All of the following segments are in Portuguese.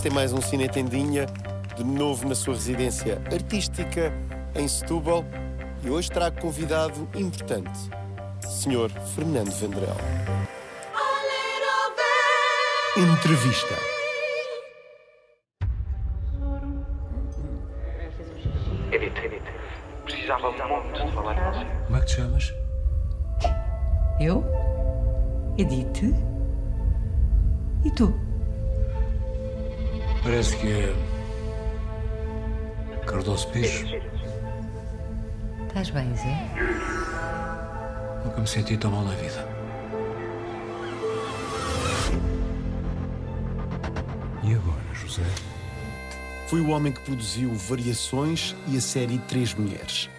Isto é mais um Cine Tendinha, de novo na sua residência artística em Setúbal. E hoje trago convidado importante, Sr. Fernando Vendrell. Entrevista. Edith, Edith, precisava muito de falar com você. Como é que te chamas? Eu? Edith? E tu? Parece que é. Cardoso Pires. Estás bem, Zé? Nunca me senti tão mal na vida. E agora, José? Foi o homem que produziu Variações e a série Três Mulheres.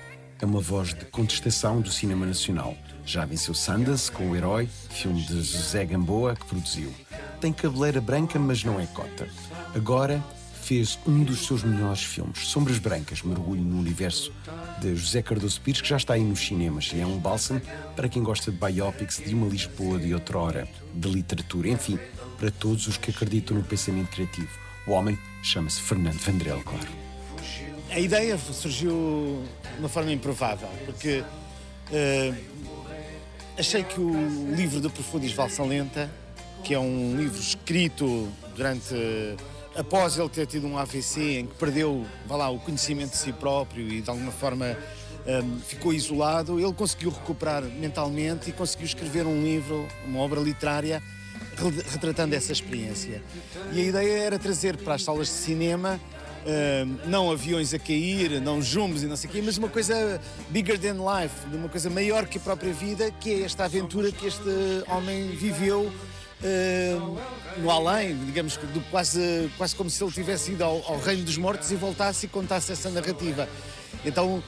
É uma voz de contestação do cinema nacional. Já venceu Sundance com O Herói, filme de José Gamboa, que produziu. Tem cabeleira branca, mas não é cota. Agora fez um dos seus melhores filmes, Sombras Brancas, mergulho no universo de José Cardoso Pires, que já está aí nos cinemas e é um bálsamo para quem gosta de biopics de uma Lisboa de outrora, de literatura, enfim, para todos os que acreditam no pensamento criativo. O homem chama-se Fernando Vandrel, claro. A ideia surgiu de uma forma improvável, porque eh, achei que o livro do Profundis Valsa Lenta, que é um livro escrito durante. Após ele ter tido um AVC, em que perdeu vá lá, o conhecimento de si próprio e de alguma forma eh, ficou isolado, ele conseguiu recuperar mentalmente e conseguiu escrever um livro, uma obra literária, re- retratando essa experiência. E a ideia era trazer para as salas de cinema Uh, não aviões a cair, não jumbos e não sei o quê, mas uma coisa bigger than life, uma coisa maior que a própria vida, que é esta aventura que este homem viveu no além, digamos, do- quase, quase como se ele tivesse ido ao, ao reino dos mortos e voltasse e contasse essa narrativa. Então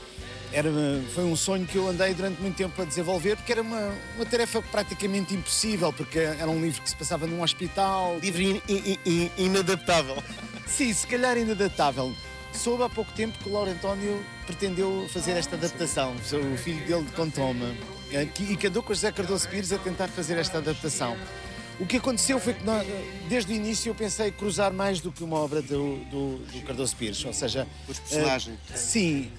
era, foi um sonho que eu andei durante muito tempo a desenvolver, porque era uma, uma tarefa praticamente impossível, porque era um livro que se passava num hospital, Livre in- in- in- inadaptável. Sim, se calhar inadaptável. Soube há pouco tempo que o Lauro António pretendeu fazer esta adaptação, o filho dele contou-me, eh, e que andou com o José Cardoso Pires a tentar fazer esta adaptação. O que aconteceu foi que nós, desde o início eu pensei cruzar mais do que uma obra do, do, do Cardoso Pires, ou seja... Os personagens. eh, sim,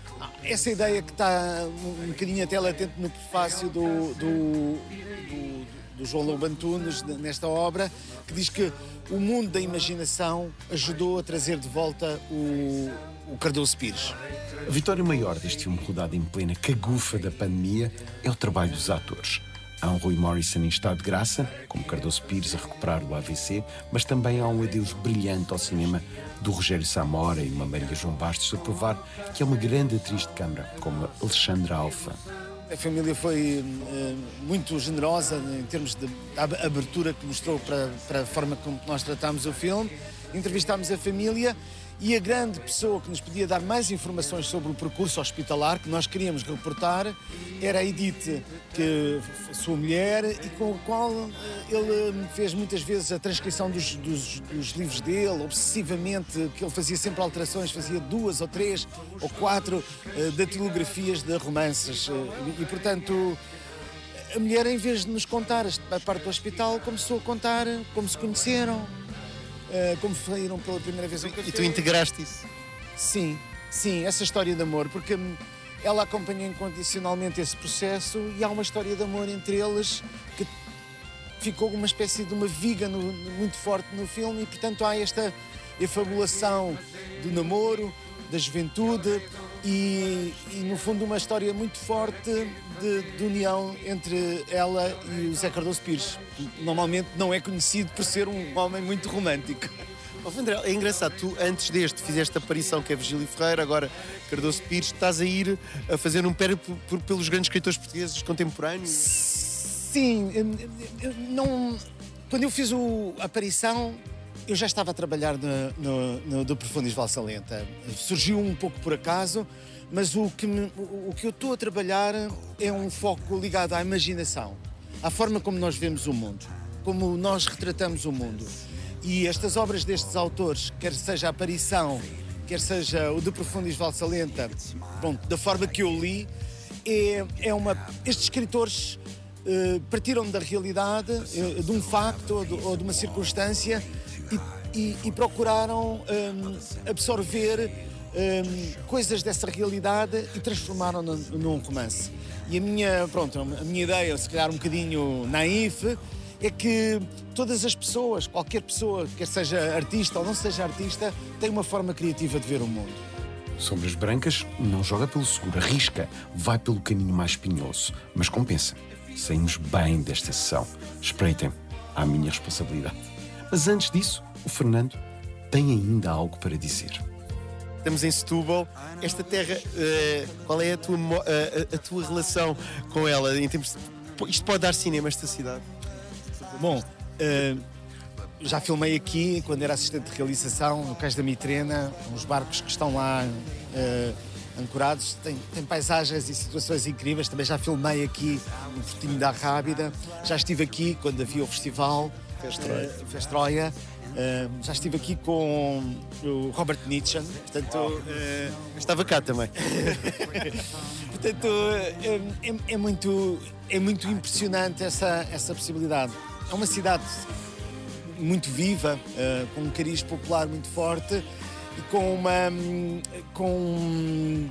essa ideia que está um bocadinho até latente no prefácio do, do, do, do João Lobo Antunes ne- nesta obra, que diz que o mundo da imaginação ajudou a trazer de volta o, o Cardoso Pires. A vitória maior deste filme rodado em plena cagufa da pandemia é o trabalho dos atores. Há um Rui Morrison em estado de graça, como Cardoso Pires a recuperar o AVC, mas também há um adeus brilhante ao cinema do Rogério Samora e uma Maria João Bastos a provar que é uma grande atriz de câmara, como Alexandra Alfa. A família foi eh, muito generosa em termos de ab- abertura que mostrou para, para a forma como nós tratámos o filme. Entrevistámos a família e a grande pessoa que nos podia dar mais informações sobre o percurso hospitalar que nós queríamos reportar era a Edith, que sua mulher e com a qual eh, ele fez muitas vezes a transcrição dos, dos- dos livros dele, obsessivamente, que ele fazia sempre alterações, fazia duas ou três ou quatro eh, datilografias de romances. eh, e, portanto, a mulher, em vez de nos contar a parte do hospital, começou a contar como se conheceram, eh, como saíram pela primeira vez. E tu integraste isso. Sim, sim, essa história de amor, porque hum, ela acompanhou incondicionalmente esse processo e há uma história de amor entre eles que ficou uma espécie de uma viga no- muito forte no filme e, portanto, há esta efabulação do namoro, da juventude e, e, no fundo, uma história muito forte de, de união entre ela e o Zé Cardoso Pires. que Normalmente não é conhecido por ser um homem muito romântico. Ó, Vandré, é engraçado, tu antes deste fizeste a aparição que é Virgílio Ferreira, agora Cardoso Pires, estás a ir a fazer um por- pelos grandes escritores portugueses contemporâneos. Sim, não. Quando eu fiz o, a aparição, eu já estava a trabalhar no, no, no do Profundis Valsa Lenta. Surgiu um pouco por acaso, mas o que, me- o, que eu estou a trabalhar é um foco ligado à imaginação, à forma como nós vemos o mundo, como nós retratamos o mundo. E estas obras destes autores, quer seja a aparição, quer seja o de Profundis Valsa Lenta, pronto, da forma que eu li, é, é uma. Estes escritores eh, partiram da realidade, eh, de um facto ou de, ou de uma circunstância e e, e procuraram hum, absorver hum, coisas dessa realidade e transformaram num, num romance. E a minha, pronto, a minha ideia, se calhar um bocadinho naif, é que todas as pessoas, qualquer pessoa, quer seja artista ou não seja artista, tem uma forma criativa de ver o mundo. Sombras Brancas não joga pelo seguro, arrisca, vai pelo caminho mais espinhoso, mas compensa. Saímos bem desta sessão. Espreitem à minha responsabilidade. Mas antes disso, o Fernando tem ainda algo para dizer. Estamos em Setúbal. Esta terra, eh, qual é a tua, mo- a- a- tua relação com ela? Em termos de- isto pode dar cinema, esta cidade? Bom, eh, já filmei aqui, quando era assistente de realização, no Cais da Mitrena, uns barcos que estão lá ancorados. Tem, tem paisagens e situações incríveis. Também já filmei aqui no Portinho da Rábida. Já estive aqui quando havia o festival Festroia. eh, Festroia. Eh, já estive aqui com o Robert Nietzsche, portanto, eh, Estava cá também. Portanto, é, é- muito, é muito impressionante essa, essa possibilidade. É uma cidade muito viva, com um cariz popular muito forte e com uma com um,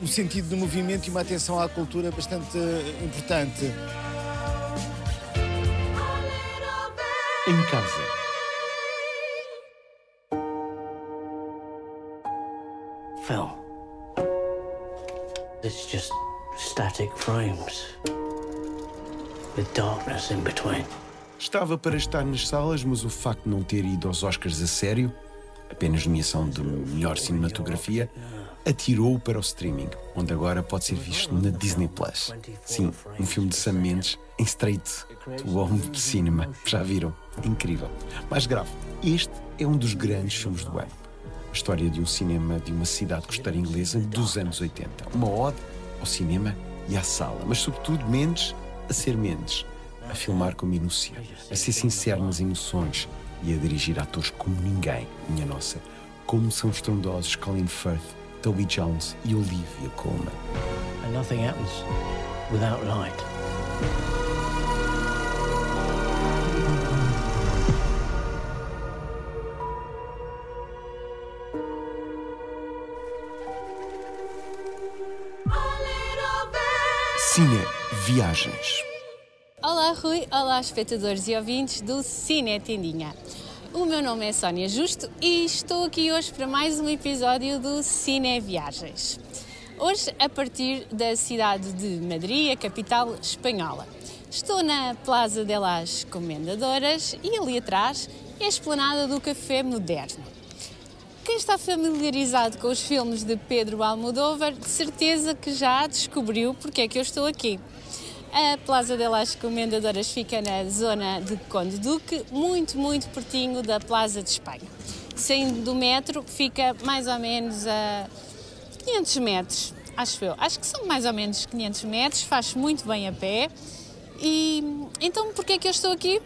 um sentido de movimento e uma atenção à cultura bastante importante. Em casa, Film. It's just static frames with darkness in between. estava para estar nas salas, mas o facto de não ter ido aos Oscars a sério, apenas nomeação de melhor cinematografia, atirou-o para o streaming, onde agora pode ser visto na Disney Plus. Sim, um filme de Sam Mendes em straight to home cinema. Já viram? Incrível. Mais grave, este é um dos grandes filmes do ano. A história de um cinema de uma cidade costeira inglesa dos anos 80. Uma ode ao cinema e à sala, mas sobretudo Mendes a ser Mendes, a filmar com minúcia, a ser sincero nas emoções e a dirigir atores como ninguém, minha nossa, como são estrondosos Colin Firth, Toby Jones e Olivia Colman. And nothing happens without light. Cine Viagens. Olá Rui, olá espectadores e ouvintes do Cine Tendinha. O meu nome é Sónia Justo e estou aqui hoje para mais um episódio do Cine Viagens. Hoje a partir da cidade de Madrid, a capital espanhola. Estou na Plaza de las Comendadoras e ali atrás é a esplanada do Café Moderno. Quem está familiarizado com os filmes de Pedro Almodóvar, de certeza que já descobriu porque é que eu estou aqui. A Plaza de las Comendadoras fica na zona de Conde Duque, muito, muito pertinho da Plaza de Espanha. Saindo do metro, fica mais ou menos a 500 metros, acho eu. Acho que são mais ou menos 500 metros, faz muito bem a pé. E então, porquê é que eu estou aqui?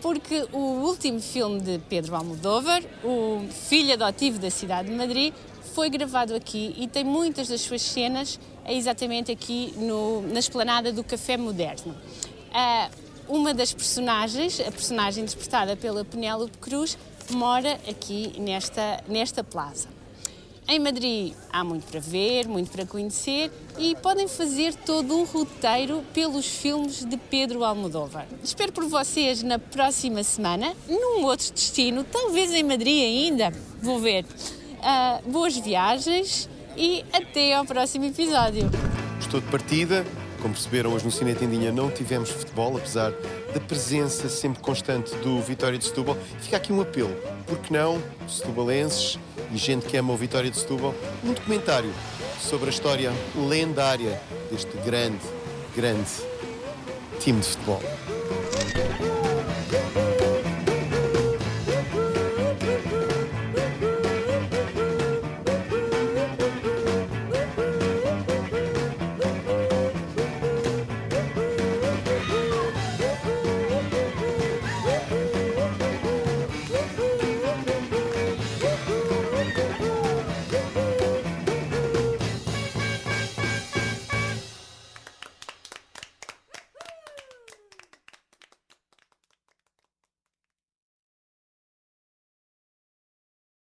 Porque o último filme de Pedro Almodóvar, o filho adotivo da cidade de Madrid, foi gravado aqui e tem muitas das suas cenas exatamente aqui no, na esplanada do Café Moderno. Ah, uma das personagens, a personagem interpretada pela Penélope Cruz, mora aqui nesta, nesta plaza. Em Madrid há muito para ver, muito para conhecer e podem fazer todo um roteiro pelos filmes de Pedro Almodóvar. Espero por vocês na próxima semana, num outro destino, talvez em Madrid ainda. Vou ver. Ah, boas viagens e até ao próximo episódio. Estou de partida. Como perceberam, hoje no Cine Tendinha não tivemos futebol, apesar da presença sempre constante do Vitória de Setúbal. Fica aqui um apelo. Por que não, setubalenses e gente que ama o Vitória de Setúbal, um documentário sobre a história lendária deste grande, grande time de futebol.